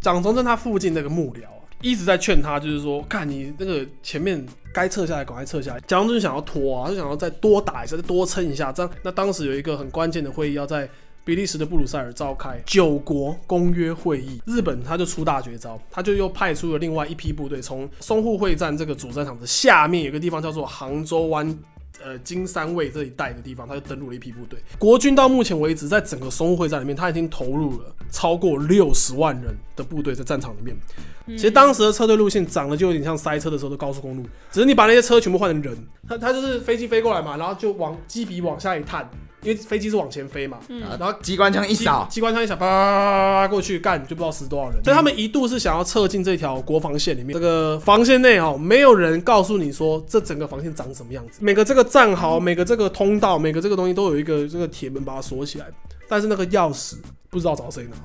蒋中正他附近那个幕僚啊，一直在劝他，就是说，看你那个前面该撤下来，赶快撤下来。蒋中正想要拖啊，他就想要再多打一下，再多撑一下。这样，那当时有一个很关键的会议要在比利时的布鲁塞尔召开九国公约会议，日本他就出大绝招，他就又派出了另外一批部队，从淞沪会战这个主战场的下面有个地方叫做杭州湾。呃，金山卫这一带的地方，他就登陆了一批部队。国军到目前为止，在整个淞沪会战里面，他已经投入了超过六十万人的部队在战场里面。其实当时的车队路线长得就有点像塞车的时候的高速公路，只是你把那些车全部换成人，他他就是飞机飞过来嘛，然后就往机鼻往下一探。因为飞机是往前飞嘛，然后机关枪一扫，机关枪一扫，叭叭叭叭过去干，就不知道死多少人。所以他们一度是想要撤进这条国防线里面。这个防线内哦，没有人告诉你说这整个防线长什么样子。每个这个战壕，每个这个通道，每个这个东西都有一个这个铁门把它锁起来，但是那个钥匙不知道找谁拿。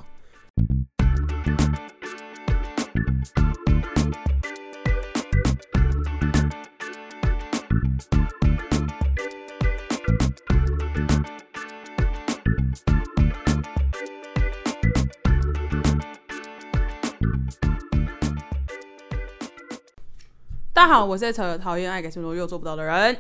家好，我是扯讨厌爱给什么又做不到的人。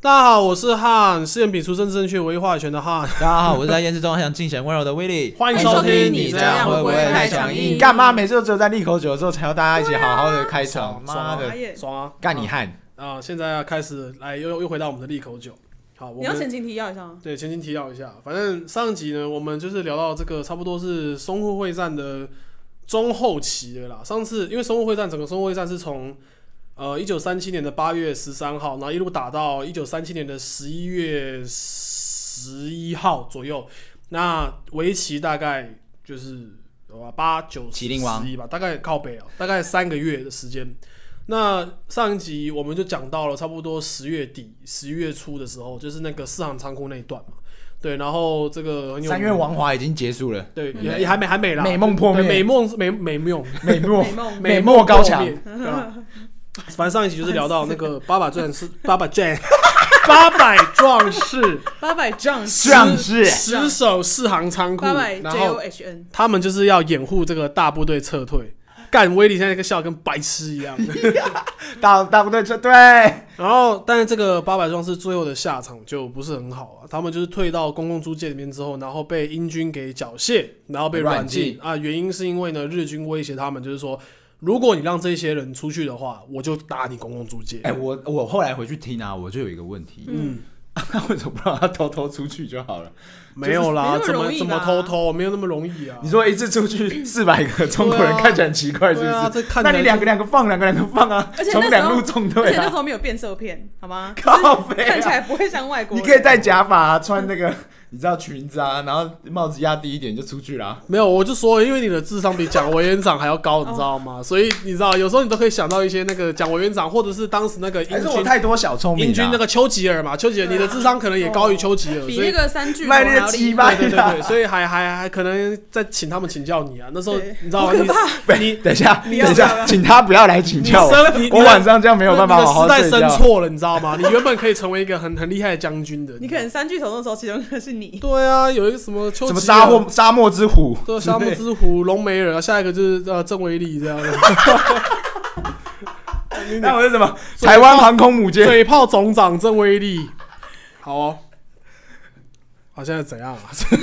大家好，我是汉，试验比出政治正确、唯一话语权的汉。大家好，我是在验视中很想尽显温柔的威力。欢迎收听，你这样会不会太强硬？干嘛每次都只有在利口酒的时候才要大家一起好好的开场？妈的，爽啊！干你汉啊！现在要开始来，又又回到我们的利口酒。好，你要前情提要一下吗？对，前情提要一下。反正上一集呢，我们就是聊到这个，差不多是淞沪会战的中后期的啦。上次因为淞沪会战，整个淞沪会战是从呃，一九三七年的八月十三号，然后一路打到一九三七年的十一月十一号左右，那为期大概就是八九十一吧，大概靠北啊，大概三个月的时间。那上一集我们就讲到了差不多十月底、十一月初的时候，就是那个四行仓库那一段嘛。对，然后这个三月王华已经结束了，对，也也还没还没啦，美梦破灭，美梦美美梦。美梦。美梦高墙。反正上一集就是聊到那个 八百壮士，八百壮，八百壮士，八百壮士，壮士，死守四行仓库，然后他们就是要掩护这个大部队撤退。干威利现在一个笑跟白痴一样，大大部队撤退。然后，但是这个八百壮士最后的下场就不是很好啊。他们就是退到公共租界里面之后，然后被英军给缴械，然后被软禁啊。原因是因为呢，日军威胁他们，就是说。如果你让这些人出去的话，我就打你公共租界。哎，我我后来回去听啊，我就有一个问题，嗯，那为什么不让他偷偷出去就好了？没有啦，怎么怎么偷偷？没有那么容易啊！你说一次出去四百个中国人，看起来很奇怪，是不是？那你两个两个放，两个两个放啊，从两路纵队。而且那时候没有变色片，好吗？看起来不会像外国。你可以戴假发，穿那个。你知道裙子啊，然后帽子压低一点就出去啦。没有，我就说，因为你的智商比蒋委员长还要高，你知道吗？所以你知道，有时候你都可以想到一些那个蒋委员长，或者是当时那个英军太多小聪明，英军那个丘吉尔嘛，丘吉尔，你的智商可能也高于丘吉尔，比 那个三句卖力气吧？对对对，所以还还还可能再请他们请教你啊。那时候你知道吗？你 你等一下，等一下，请他不要来请教我。我晚上这样没有办法好好睡觉。时代生错了，你知道吗？你原本可以成为一个很很厉害的将军的。你可能三巨头的时候，其中一个是你。对啊，有。一个什么什么沙漠沙漠之虎，对，沙漠之虎龙梅人啊，下一个就是呃郑威力这样的。那我是什么？台湾航空母舰水炮总长郑威力。好哦，好，现在怎样啊？现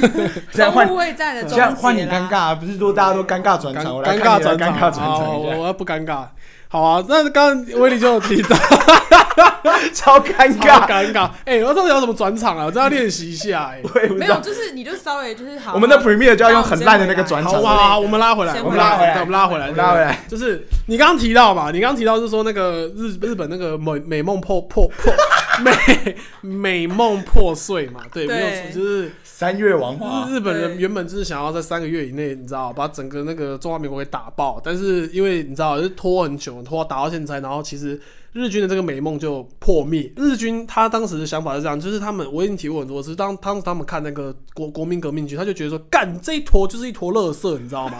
在换在的，现在换你尴尬，不是说大家都尴尬转场，尴尬转尴尬转场，我要不尴尬。好啊，那刚刚威力就有提到，超尴尬，尴尬。哎，我到底要怎么转场啊？我真要练习一下。哎，没有，就是你就稍微就是好。我们的 Premiere 就要用很烂的那个转场。好，我们拉回来，我们拉回来，我们拉回来，拉回来。就是你刚刚提到嘛，你刚刚提到是说那个日日本那个美美梦破破破美美梦破碎嘛？对，没有错，就是。三月王华，日本人原本就是想要在三个月以内，你知道，把整个那个中华民国给打爆。但是因为你知道，是拖很久，拖打到现在，然后其实日军的这个美梦就破灭。日军他当时的想法是这样，就是他们我已经提过很多次，当 当时他们看那个国国民革命军，他就觉得说，干这一坨就是一坨垃圾，你知道吗？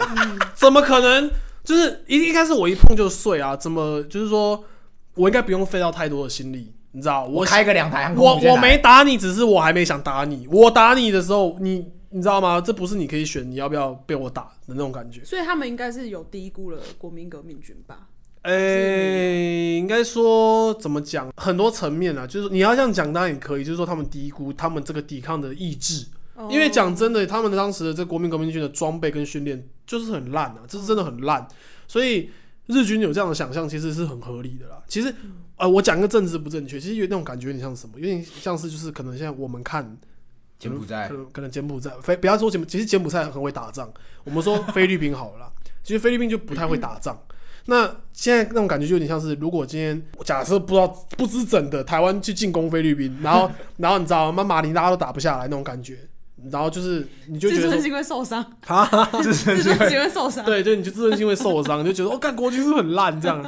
怎么可能？就是一一开始我一碰就碎啊？怎么就是说我应该不用费到太多的心力？你知道，我开个两台，我我没打你，只是我还没想打你。我打你的时候，你你知道吗？这不是你可以选你要不要被我打的那种感觉。所以他们应该是有低估了国民革命军吧？诶，应该说怎么讲？很多层面啊，就是你要这样讲当然也可以，就是说他们低估他们这个抵抗的意志。因为讲真的，他们当时的这国民革命军的装备跟训练就是很烂啊，这是真的很烂。所以日军有这样的想象，其实是很合理的啦。其实，呃，我讲个政治不正确，其实有那种感觉有点像什么？有点像是就是可能现在我们看柬埔寨，可能可能柬埔寨，非不要说柬，其实柬埔寨很会打仗。我们说菲律宾好了，其实菲律宾就不太会打仗。那现在那种感觉就有点像是，如果今天假设不知道不知怎的台湾去进攻菲律宾，然后 然后你知道吗？马尼拉都打不下来那种感觉。然后就是，你就觉得自尊心会受伤 啊，自尊心会受伤，对，就你就自尊心会受伤，就觉得哦，干国军是很烂这样，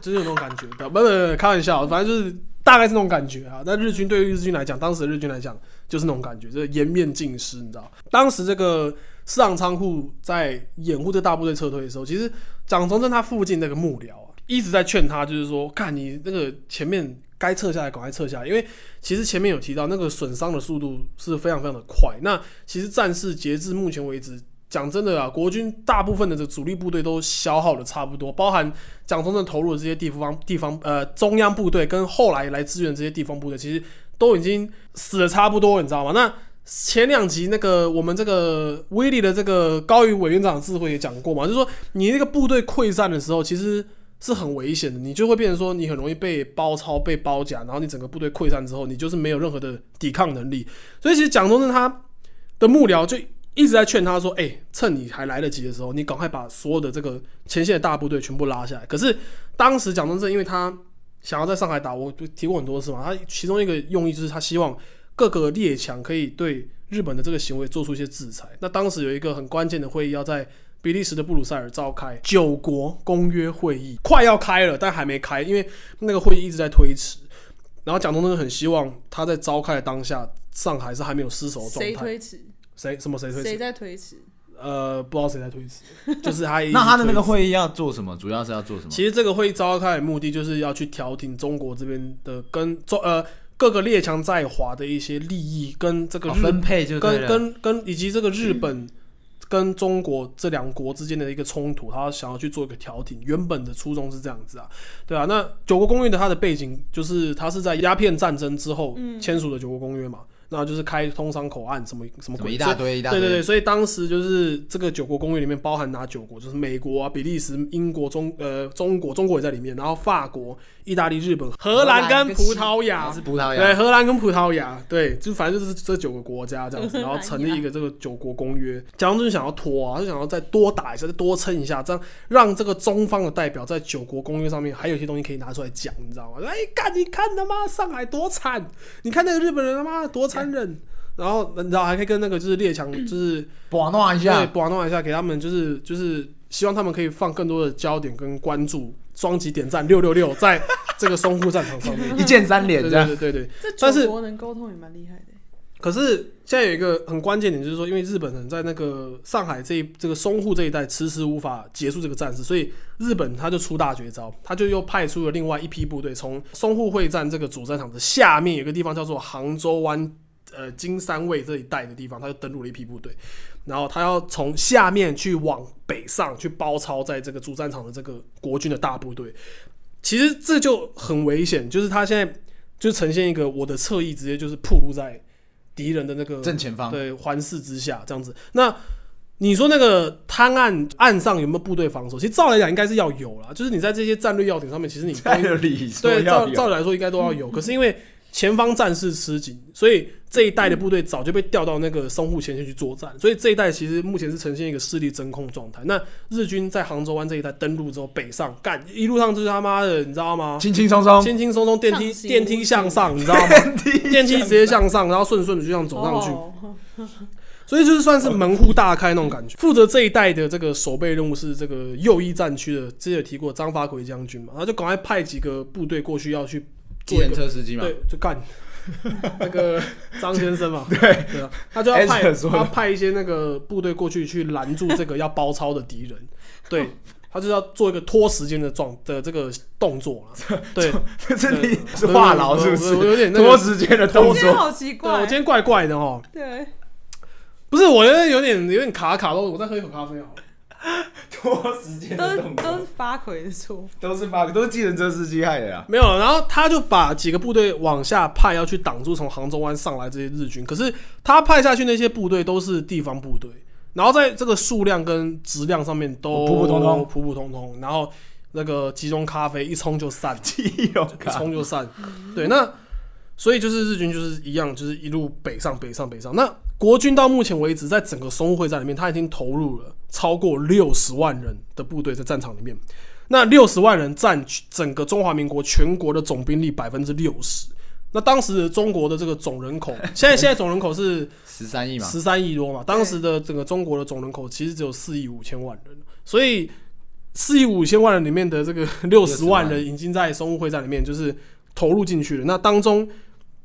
就是有那种感觉。不不不，开玩笑，反正就是大概是那种感觉啊。那日军对于日军来讲，当时的日军来讲就是那种感觉，就是颜面尽失，你知道。当时这个市场仓库在掩护这大部队撤退的时候，其实蒋中正他附近那个幕僚啊，一直在劝他，就是说，看你那个前面。该撤下来，赶快撤下来，因为其实前面有提到那个损伤的速度是非常非常的快。那其实战事截至目前为止，讲真的啊，国军大部分的这主力部队都消耗的差不多，包含蒋中正投入的这些地方地方呃中央部队跟后来来支援这些地方部队，其实都已经死的差不多，你知道吗？那前两集那个我们这个威力的这个高于委员长智慧也讲过嘛，就是说你那个部队溃散的时候，其实。是很危险的，你就会变成说，你很容易被包抄、被包夹，然后你整个部队溃散之后，你就是没有任何的抵抗能力。所以其实蒋中正他的幕僚就一直在劝他说：“哎，趁你还来得及的时候，你赶快把所有的这个前线的大部队全部拉下来。”可是当时蒋中正因为他想要在上海打，我提过很多次嘛，他其中一个用意就是他希望各个列强可以对日本的这个行为做出一些制裁。那当时有一个很关键的会议要在。比利时的布鲁塞尔召开九国公约会议，快要开了，但还没开，因为那个会议一直在推迟。然后蒋中正很希望他在召开的当下，上海是还没有失守的状态。谁推迟？谁？什么？谁推迟？谁在推迟？呃，不知道谁在推迟，就是他。那他的那个会议要做什么？主要是要做什么？其实这个会议召开的目的，就是要去调停中国这边的跟中呃各个列强在华的一些利益，跟这个分配，就跟跟跟以及这个日本。跟中国这两国之间的一个冲突，他想要去做一个调停，原本的初衷是这样子啊，对啊，那九国公约的它的背景就是它是在鸦片战争之后签署的九国公约嘛。那就是开通商口岸什么什么鬼一大堆一大堆，对对对，所以当时就是这个九国公约里面包含哪九国？就是美国啊、比利时、英国、中呃中国，中国也在里面，然后法国、意大利、日本、荷兰跟葡萄牙是葡萄牙，对，荷兰跟葡萄牙，对，就反正就是这九个国家这样子，然后成立一个这个九国公约。蒋中正想要拖啊，就想要再多打一下，再多撑一下，这样让这个中方的代表在九国公约上面还有一些东西可以拿出来讲，你知道吗？哎，干你看他妈上海多惨，你看那个日本人他妈多残忍。然后，然后还可以跟那个就是列强，就是把弄一下，对，把弄一下，给他们就是就是希望他们可以放更多的焦点跟关注，双击点赞六六六，在这个淞沪战场上面一键三连，对对对对。这九国能沟通也蛮厉害的。可是现在有一个很关键点，就是说，因为日本人在那个上海这一这个淞沪这一带迟迟无法结束这个战事，所以日本他就出大绝招，他就又派出了另外一批部队，从淞沪会战这个主战场的下面有个地方叫做杭州湾。呃，金三卫这一带的地方，他就登陆了一批部队，然后他要从下面去往北上去包抄在这个主战场的这个国军的大部队。其实这就很危险，就是他现在就呈现一个我的侧翼直接就是暴露在敌人的那个正前方，对环视之下这样子。那你说那个滩岸岸上有没有部队防守？其实照来讲应该是要有啦，就是你在这些战略要点上面，其实你 对照照理来说应该都要有。可是因为前方战事吃紧，所以这一代的部队早就被调到那个淞沪前线去作战，所以这一代其实目前是呈现一个势力真空状态。那日军在杭州湾这一带登陆之后，北上干一路上就是他妈的，你知道吗？轻轻松松，轻轻松松，电梯电梯向上，你知道吗？电梯直接向上，然后顺顺的就这样走上去。所以就是算是门户大开那种感觉。负责这一代的这个守备任务是这个右翼战区的，之前有提过张发奎将军嘛，然后就赶快派几个部队过去要去。电车司机嘛，对，就干。那个张先生嘛，对。对啊，他就要派他派一些那个部队过去去拦住这个要包抄的敌人，对他就要做一个拖时间的状的这个动作了，对，这里是话痨是不是？我有点拖时间的动作，好奇怪，我今天怪怪的哦，对。不是，我觉得有点有点卡卡的，我再喝一口咖啡好了。拖时间都是的动作都是发奎的错，都是发都是计程车司机害的啊。没有，然后他就把几个部队往下派，要去挡住从杭州湾上来这些日军。可是他派下去那些部队都是地方部队，然后在这个数量跟质量上面都普普通通普普通通。然后那个集中咖啡一冲就散，基友一冲就散。对，那所以就是日军就是一样，就是一路北上北上北上。那国军到目前为止，在整个淞沪会战里面，他已经投入了超过六十万人的部队在战场里面。那六十万人占整个中华民国全国的总兵力百分之六十。那当时中国的这个总人口，现在现在总人口是十三亿嘛，十三亿多嘛。当时的整个中国的总人口其实只有四亿五千万人，所以四亿五千万人里面的这个 六十万人已经在淞沪会战里面就是投入进去了。那当中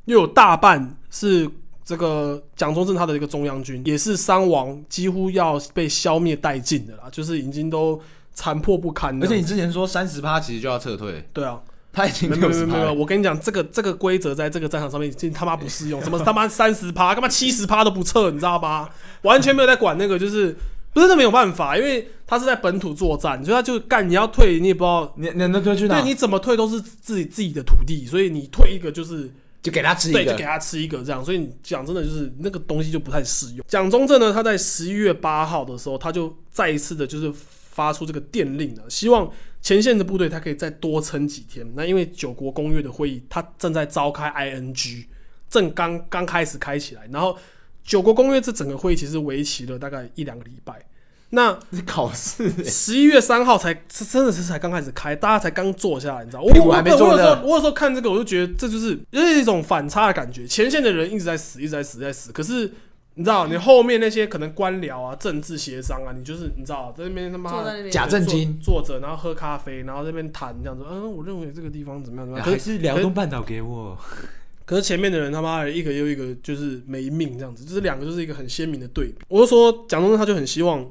又有大半是这个蒋中正他的一个中央军，也是伤亡几乎要被消灭殆尽的啦，就是已经都残破不堪。而且你之前说三十趴其实就要撤退，对啊。他已经没有没有没有，我跟你讲，这个这个规则在这个战场上面已经他妈不适用，什么他妈三十趴，干嘛七十趴都不撤，你知道吗？完全没有在管那个，就是不是那没有办法，因为他是在本土作战，所以他就干你要退，你也不知道你你能退去哪？对，你怎么退都是自己自己的土地，所以你退一个就是就给他吃一个，对，就给他吃一个这样。所以你讲真的就是那个东西就不太适用。蒋中正呢，他在十一月八号的时候，他就再一次的就是发出这个电令了，希望。前线的部队，他可以再多撑几天。那因为九国公约的会议，他正在召开，ING 正刚刚开始开起来。然后九国公约这整个会议其实为期了大概一两个礼拜。那你考试十一月三号才真的是才刚开始开，大家才刚坐下来，你知道？我我还没坐我有时候我有时候看这个，我就觉得这就是就是一种反差的感觉。前线的人一直在死，一直在死，在死。可是你知道，你后面那些可能官僚啊、政治协商啊，你就是你知道，在那边他妈假正经坐着，然后喝咖啡，然后那边谈这样子。嗯，我认为这个地方怎么样怎么样？可是辽东半岛给我。可是前面的人他妈的一个又一个就是没命这样子，就是两个就是一个很鲜明的对比。我就说蒋中正他就很希望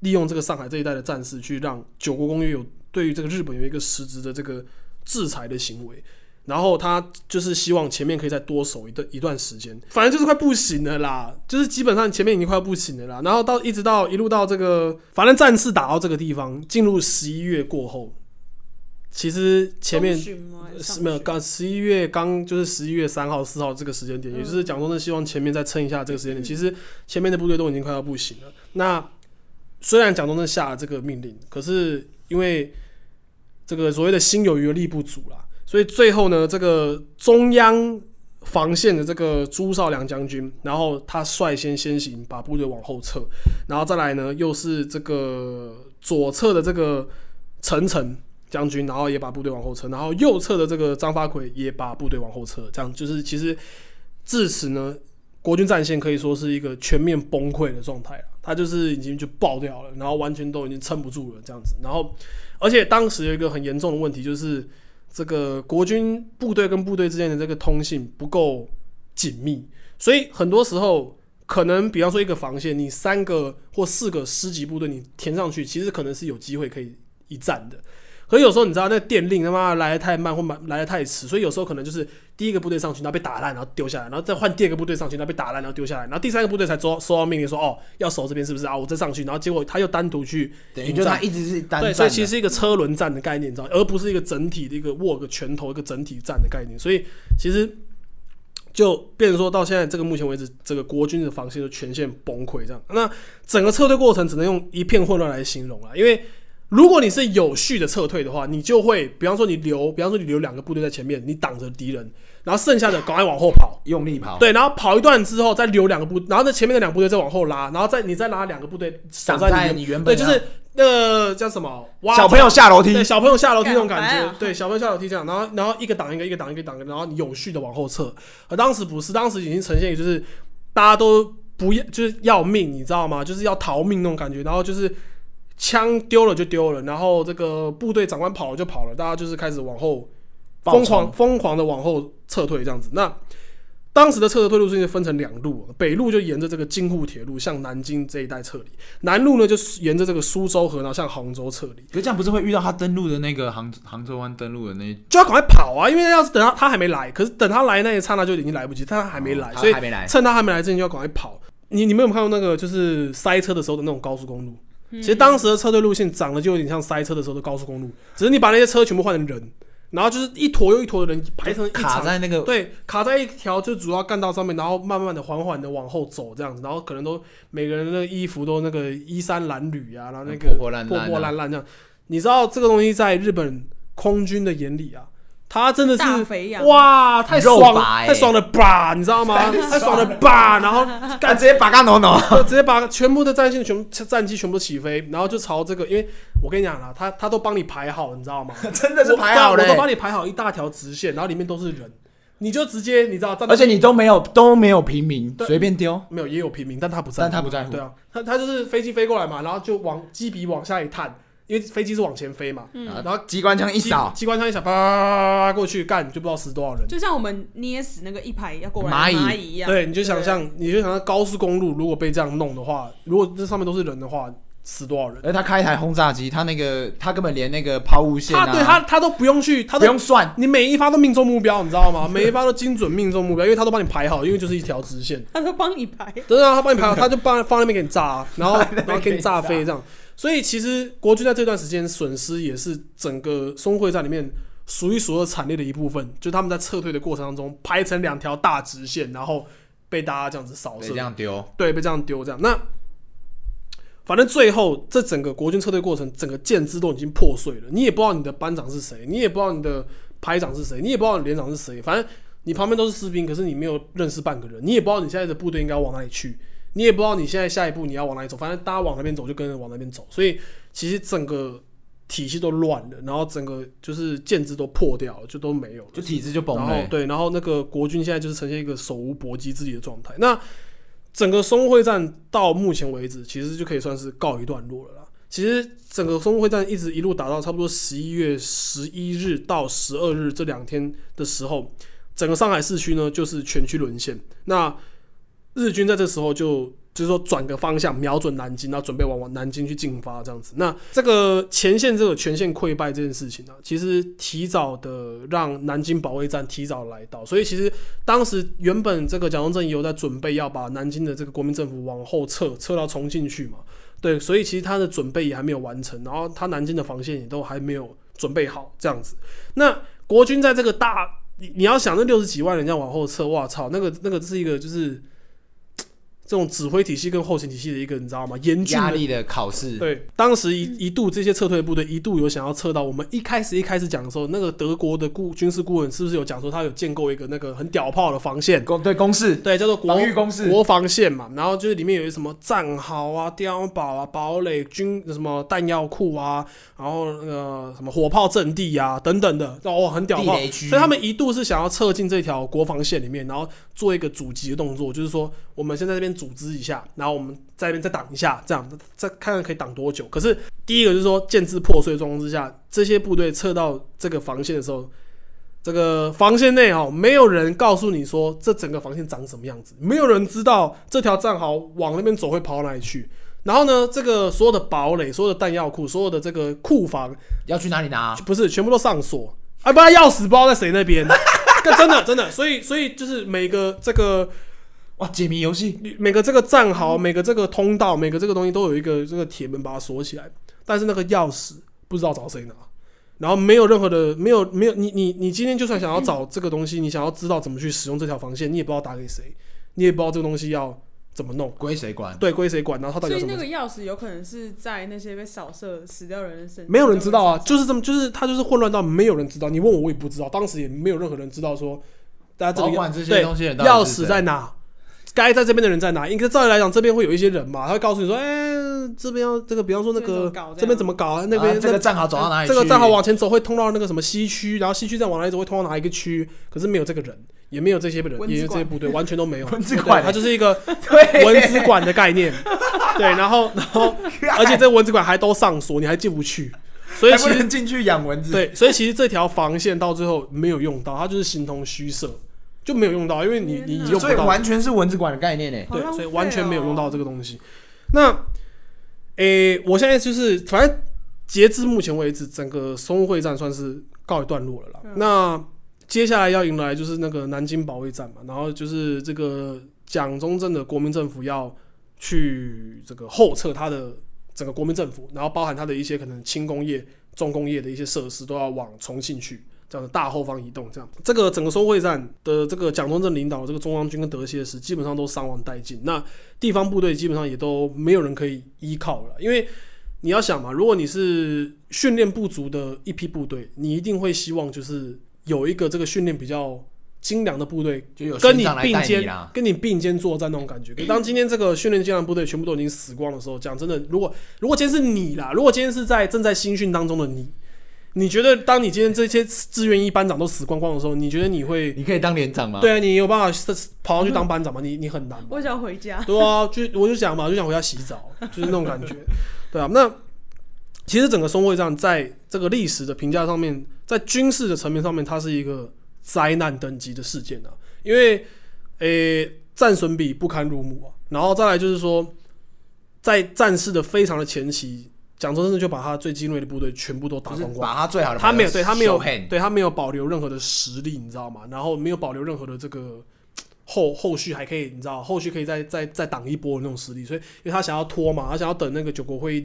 利用这个上海这一带的战事，去让九国公约有对于这个日本有一个实质的这个制裁的行为。然后他就是希望前面可以再多守一段一段时间，反正就是快不行了啦，就是基本上前面已经快要不行了啦。然后到一直到一路到这个，反正战事打到这个地方，进入十一月过后，其实前面是没有刚十一月刚就是十一月三号四号这个时间点，也就是蒋中正希望前面再撑一下这个时间点。其实前面的部队都已经快要不行了。那虽然蒋中正下了这个命令，可是因为这个所谓的心有余而力不足啦。所以最后呢，这个中央防线的这个朱绍良将军，然后他率先先行把部队往后撤，然后再来呢，又是这个左侧的这个陈诚将军，然后也把部队往后撤，然后右侧的这个张发奎也把部队往后撤，这样就是其实至此呢，国军战线可以说是一个全面崩溃的状态了，他就是已经就爆掉了，然后完全都已经撑不住了这样子，然后而且当时有一个很严重的问题就是。这个国军部队跟部队之间的这个通信不够紧密，所以很多时候可能，比方说一个防线，你三个或四个师级部队你填上去，其实可能是有机会可以一战的。可有时候你知道那电令他妈来的太慢或慢来的太迟，所以有时候可能就是第一个部队上去，然后被打烂，然后丢下来，然后再换第二个部队上去，然后被打烂，然后丢下来，然后第三个部队才收收到命令说哦要守这边是不是啊？我再上去，然后结果他又单独去，等于就他一直是单对，所以其实是一个车轮战的概念，你知道，而不是一个整体的一个握个拳头一个整体战的概念。所以其实就变成说到现在这个目前为止，这个国军的防线就全线崩溃这样。那整个撤退过程只能用一片混乱来形容了，因为。如果你是有序的撤退的话，你就会，比方说你留，比方说你留两个部队在前面，你挡着敌人，然后剩下的赶快往后跑，用力跑。对，然后跑一段之后再留两个部，然后那前面的两部队再往后拉，然后再你再拉两个部队挡在你原本。对，就是那个叫什么？小朋友下楼梯。对，小朋友下楼梯那种感觉。对，小朋友下楼梯这样，然后然后一个挡一个，一个挡一个挡一个，然后你有序的往后撤。而当时不是，当时已经呈现就是大家都不要，就是要命，你知道吗？就是要逃命那种感觉，然后就是。枪丢了就丢了，然后这个部队长官跑了就跑了，大家就是开始往后疯狂疯狂的往后撤退这样子。那当时的撤退路线分成两路，北路就沿着这个京沪铁路向南京这一带撤离，南路呢就沿着这个苏州河然后向杭州撤离。可这样不是会遇到他登陆的那个杭杭州湾登陆的那？就要赶快跑啊！因为要是等他他还没来，可是等他来那一刹那就已经来不及，他还没来，所以趁他还没来之前就要赶快跑。你你们有没有看到那个就是塞车的时候的那种高速公路？其实当时的车队路线长得就有点像塞车的时候的高速公路，只是你把那些车全部换成人，然后就是一坨又一坨的人排成一卡在那个对卡在一条就主要干道上面，然后慢慢的缓缓的往后走这样子，然后可能都每个人的衣服都那个衣衫褴褛啊，然后那个破破烂破破烂烂这样。你知道这个东西在日本空军的眼里啊？他真的是哇，太爽，太爽了吧，你知道吗？太爽了吧，然后 干直接把干挪挪，直接把全部的战线全部战机全部起飞，然后就朝这个，因为我跟你讲了，他他都帮你排好，你知道吗？真的是排好了，我都帮你排好一大条直线，然后里面都是人，你就直接你知道，而且你都没有都没有平民，随便丢，没有也有平民，但他不在，但他不在乎，对啊，他他就是飞机飞过来嘛，然后就往机鼻往下一探。因为飞机是往前飞嘛，然后机关枪一扫，机关枪一扫，叭过去干，就不知道死多少人。就像我们捏死那个一排要过来蚂蚁一样。对，你就想象，你就想象高速公路如果被这样弄的话，如果这上面都是人的话，死多少人？而他开一台轰炸机，他那个他根本连那个抛物线，他对他他都不用去，他都不用算，你每一发都命中目标，你知道吗？每一发都精准命中目标，因为他都帮你排好，因为就是一条直线。他都帮你排。对啊，他帮你排好，他就放放那边给你炸，然后 然后给你炸飞这样。所以其实国军在这段时间损失也是整个淞沪战里面数一数二惨烈的一部分，就他们在撤退的过程当中排成两条大直线，然后被大家这样子扫射，被这样丢，对，被这样丢这样。那反正最后这整个国军撤退过程，整个舰只都已经破碎了，你也不知道你的班长是谁，你也不知道你的排长是谁，你也不知道你连长是谁，反正你旁边都是士兵，可是你没有认识半个人，你也不知道你现在的部队应该往哪里去。你也不知道你现在下一步你要往哪里走，反正大家往那边走就跟着往那边走，所以其实整个体系都乱了，然后整个就是建制都破掉了，就都没有，就体制就崩了。对，然后那个国军现在就是呈现一个手无搏击之力的状态。那整个淞沪会战到目前为止，其实就可以算是告一段落了啦。其实整个淞沪会战一直一路打到差不多十一月十一日到十二日这两天的时候，整个上海市区呢就是全区沦陷。那日军在这时候就就是说转个方向，瞄准南京，然后准备往往南京去进发，这样子。那这个前线这个全线溃败这件事情呢，其实提早的让南京保卫战提早来到，所以其实当时原本这个蒋中正也有在准备要把南京的这个国民政府往后撤，撤到重庆去嘛。对，所以其实他的准备也还没有完成，然后他南京的防线也都还没有准备好，这样子。那国军在这个大，你你要想那六十几万人这样往后撤，哇操，那个那个是一个就是。这种指挥体系跟后勤体系的一个，你知道吗？严峻压力的考试。对，当时一一度这些撤退部队一度有想要撤到我们一开始一开始讲的时候，那个德国的顾军事顾问是不是有讲说他有建构一个那个很屌炮的防线？攻对攻势，对叫做防御攻势国防线嘛。然后就是里面有一什么战壕啊、碉堡啊、堡垒、军什么弹药库啊，然后那个什么火炮阵地啊等等的，哦，很屌炮。所以他们一度是想要撤进这条国防线里面，然后做一个阻击的动作，就是说我们先在这边。组织一下，然后我们在那边再挡一下，这样再看看可以挡多久。可是第一个就是说，建制破碎状况之下，这些部队撤到这个防线的时候，这个防线内哦，没有人告诉你说这整个防线长什么样子，没有人知道这条战壕往那边走会跑到哪里去。然后呢，这个所有的堡垒、所有的弹药库、所有的这个库房要去哪里拿？不是全部都上锁，啊，不然钥匙不知道在谁那边。真的真的，所以所以就是每个这个。哇！解谜游戏，每个这个战壕，每个这个通道，每个这个东西都有一个这个铁门把它锁起来，但是那个钥匙不知道找谁拿，然后没有任何的，没有没有，你你你今天就算想要找这个东西，你想要知道怎么去使用这条防线，你也不知道打给谁，你也不知道这个东西要怎么弄，归谁管？对，归谁管？然后他到底所以那个钥匙有可能是在那些被扫射死掉人的身，没有人知道啊，就是这么，就是他就是混乱到没有人知道。你问我，我也不知道，当时也没有任何人知道说大家这个对钥匙在哪。该在这边的人在哪？应该照理来讲，这边会有一些人嘛，他会告诉你说：“哎，这边要这个，比方说那个这边怎么搞啊？那边这个战壕走到哪里？这个战壕往前走会通到那个什么西区，然后西区再往哪里走会通到哪一个区？可是没有这个人，也没有这些人，也有这些部队，完全都没有。文字馆，它就是一个文字馆的概念。对，然后然后，而且这文字馆还都上锁，你还进不去。所以其实进去养蚊子。对，所以其实这条防线到最后没有用到，它就是形同虚设。就没有用到，因为你你用不到，完全是文字馆的概念呢。对，所以完全没有用到这个东西。那，诶，我现在就是反正截至目前为止，整个淞沪会战算是告一段落了啦。那接下来要迎来就是那个南京保卫战嘛，然后就是这个蒋中正的国民政府要去这个后撤他的整个国民政府，然后包含他的一些可能轻工业、重工业的一些设施都要往重庆去。这样的大后方移动，这样这个整个收会战的这个蒋中正领导这个中央军跟德械师基本上都伤亡殆尽，那地方部队基本上也都没有人可以依靠了。因为你要想嘛，如果你是训练不足的一批部队，你一定会希望就是有一个这个训练比较精良的部队，就有跟你并肩跟你并肩作战那种感觉。当今天这个训练精良部队全部都已经死光的时候，讲真的，如果如果今天是你啦，如果今天是在正在新训当中的你。你觉得，当你今天这些志愿一班长都死光光的时候，你觉得你会？你可以当连长吗？对啊，你有办法跑上去当班长吗？你你很难。我想回家。对啊，就我就想嘛，就想回家洗澡，就是那种感觉。对啊，那其实整个松会战在这个历史的评价上面，在军事的层面上面，它是一个灾难等级的事件啊。因为，诶，战损比不堪入目啊。然后再来就是说，在战事的非常的前期。蒋中正就把他最精锐的部队全部都打光光，把他最好的他没有对他没有对他没有保留任何的实力，你知道吗？然后没有保留任何的这个后后续还可以，你知道后续可以再再再挡一波的那种实力，所以因为他想要拖嘛，他想要等那个九国会议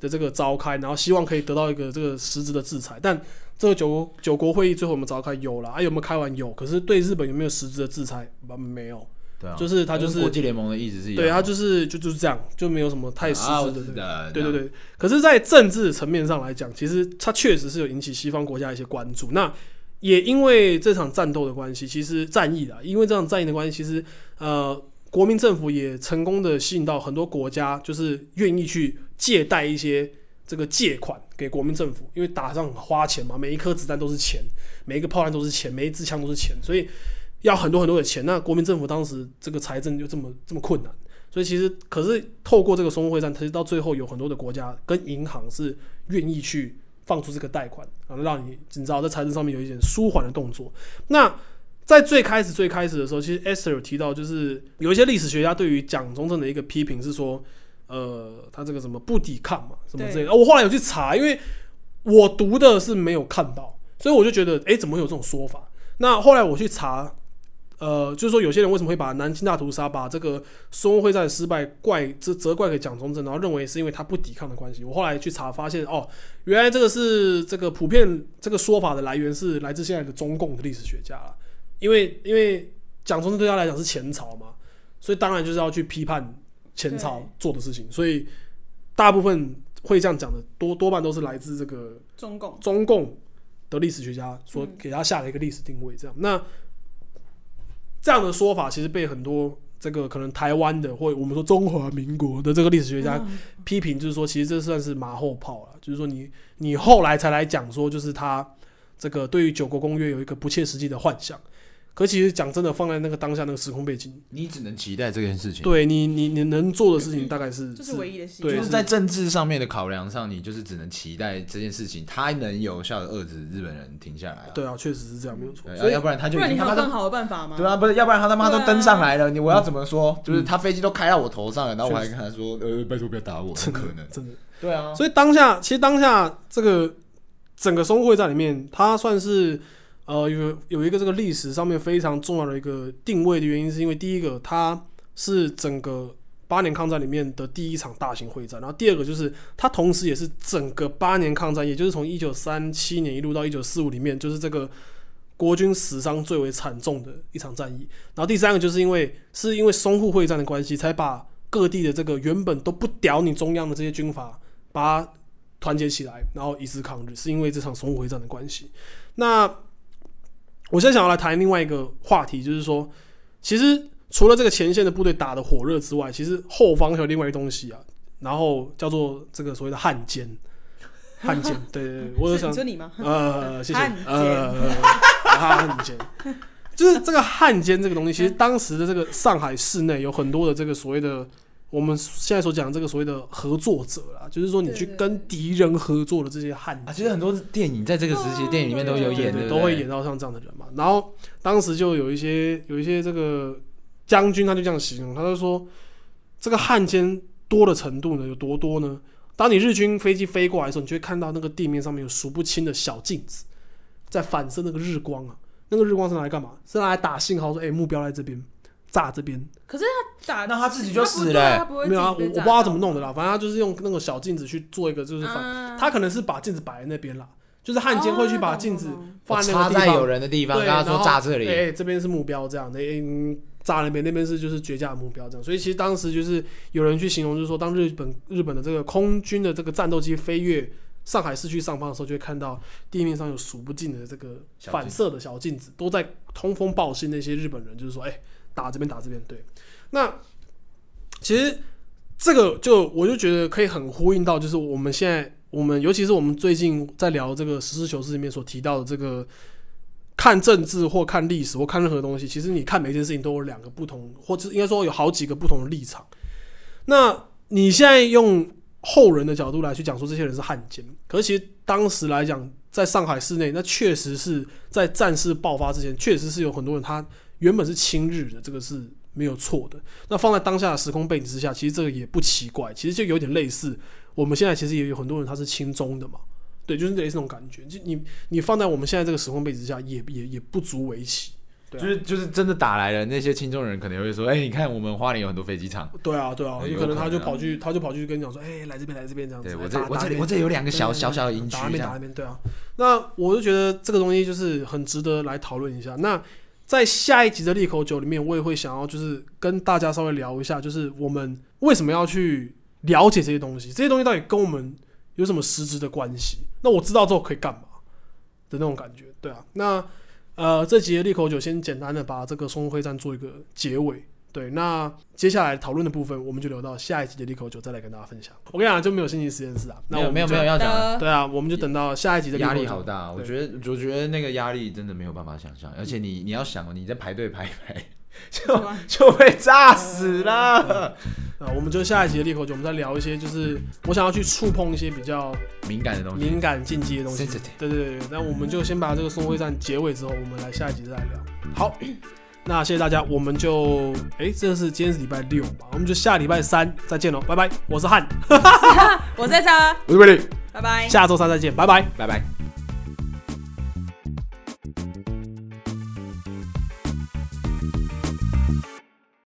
的这个召开，然后希望可以得到一个这个实质的制裁。但这个九九国会议最后我们召开有了，啊有没有开完有？可是对日本有没有实质的制裁？没有。对啊，就是他就是国际联盟的意思是，对他就是就就是这样，就没有什么太实质的，对对对。可是，在政治层面上来讲，其实他确实是有引起西方国家一些关注。那也因为这场战斗的关系，其实战役啊，因为这场战役的关系，其实呃，国民政府也成功的吸引到很多国家，就是愿意去借贷一些这个借款给国民政府，因为打仗花钱嘛，每一颗子弹都是钱，每一个炮弹都是钱，每一支枪都是钱，所以。要很多很多的钱，那国民政府当时这个财政就这么这么困难，所以其实可是透过这个淞沪会战，其实到最后有很多的国家跟银行是愿意去放出这个贷款，然后让你你知道在财政上面有一点舒缓的动作。那在最开始最开始的时候，其实 Esther 有提到，就是有一些历史学家对于蒋中正的一个批评是说，呃，他这个什么不抵抗嘛，什么之类的。我后来有去查，因为我读的是没有看到，所以我就觉得，哎，怎么有这种说法？那后来我去查。呃，就是说，有些人为什么会把南京大屠杀、把这个淞沪会战失败怪责责怪给蒋中正，然后认为是因为他不抵抗的关系。我后来去查发现，哦，原来这个是这个普遍这个说法的来源是来自现在的中共的历史学家。因为因为蒋中正对他来讲是前朝嘛，所以当然就是要去批判前朝做的事情。所以大部分会这样讲的多多半都是来自这个中共中共的历史学家所给他下了一个历史定位。这样那。这样的说法其实被很多这个可能台湾的或我们说中华民国的这个历史学家批评，就是说其实这算是马后炮了，就是说你你后来才来讲说，就是他这个对于九国公约有一个不切实际的幻想。可其实讲真的，放在那个当下那个时空背景，你只能期待这件事情。对你，你你能做的事情大概是，这是唯一的，对，就是在政治上面的考量上，你就是只能期待这件事情，它能有效的遏制日本人停下来。对啊，确实是这样，没有错。所以要不然他就，不然你还有更好的办法吗？对啊，不是，要不然他他妈都登上来了，你我要怎么说？就是他飞机都开到我头上了，然后我还跟他说，呃，拜托不要打我，不可能，真的。对啊，所以当下，其实当下这个整个淞沪会战里面，他算是。呃，有有一个这个历史上面非常重要的一个定位的原因，是因为第一个，它是整个八年抗战里面的第一场大型会战，然后第二个就是它同时也是整个八年抗战，也就是从一九三七年一路到一九四五里面，就是这个国军死伤最为惨重的一场战役。然后第三个就是因为是因为淞沪会战的关系，才把各地的这个原本都不屌你中央的这些军阀，把它团结起来，然后以示抗日，是因为这场淞沪会战的关系。那我现在想要来谈另外一个话题，就是说，其实除了这个前线的部队打的火热之外，其实后方还有另外一个东西啊，然后叫做这个所谓的汉奸。汉奸，对对对，我想说你吗？呃，谢谢。呃，汉奸，就是这个汉奸这个东西，其实当时的这个上海市内有很多的这个所谓的。我们现在所讲这个所谓的合作者啦，就是说你去跟敌人合作的这些汉啊，其实很多电影在这个时期电影里面都有演的，都会演到像这样的人嘛。然后当时就有一些有一些这个将军，他就这样形容，他就说这个汉奸多的程度呢有多多呢？当你日军飞机飞过来的时候，你就会看到那个地面上面有数不清的小镜子在反射那个日光啊，那个日光是拿来干嘛？是拿来打信号说，哎，目标在这边。炸这边。可是他打，那他自己就死了。没有啊，我我不知道他怎么弄的啦。反正他就是用那个小镜子去做一个，就是反，他可能是把镜子摆在那边啦。就是汉奸会去把镜子放在那个地方，有人的地方，跟他说炸这里，哎，这边是目标，这样的，炸那边，那边是就是绝佳的目标，这样。所以其实当时就是有人去形容，就是说当日本日本的这个空军的这个战斗机飞越上海市区上方的时候，就会看到地面上有数不尽的这个反射的小镜子，都在通风报信那些日本人，就是说，哎，打这边打这边，对。那其实这个就我就觉得可以很呼应到，就是我们现在。我们尤其是我们最近在聊这个实事求是里面所提到的这个看政治或看历史或看任何东西，其实你看每件事情都有两个不同，或者应该说有好几个不同的立场。那你现在用后人的角度来去讲说这些人是汉奸，可是其实当时来讲，在上海市内，那确实是在战事爆发之前，确实是有很多人他原本是亲日的，这个是没有错的。那放在当下的时空背景之下，其实这个也不奇怪，其实就有点类似。我们现在其实也有很多人他是轻中的嘛，对，就是类似那种感觉。就你你放在我们现在这个时空背景之下，也也也不足为奇。对，就是就是真的打来了，那些轻中人可能会说：“哎，你看我们花莲有很多飞机场。”对啊，对啊，有可能他就跑去他就跑去跟你讲说：“哎，来这边来这边这样子。”我这我这我这有两个小小小的营区，打那边打那边。对啊，那我就觉得这个东西就是很值得来讨论一下。那在下一集的利口酒里面，我也会想要就是跟大家稍微聊一下，就是我们为什么要去。了解这些东西，这些东西到底跟我们有什么实质的关系？那我知道之后可以干嘛的那种感觉，对啊。那呃，这集的利口酒先简单的把这个松会战做一个结尾，对。那接下来讨论的部分，我们就留到下一集的利口酒再来跟大家分享。我跟你讲，就没有心情实验室啊，没有没有没有要讲，对啊，我们就等到下一集的压力好大，我觉得我觉得那个压力真的没有办法想象，而且你你要想，你在排队排一排。就就被炸死了。啊，我们就下一集的裂口酒，我们再聊一些，就是我想要去触碰一些比较敏感的东西，敏感禁忌的东西。对对对，那我们就先把这个松会站结尾之后，我们来下一集再聊。好，那谢谢大家，我们就哎，这是今天是礼拜六嘛，我们就下礼拜三再见喽，拜拜。我是汉，我在这，我是威利，拜拜，下周三再见，拜拜，拜拜。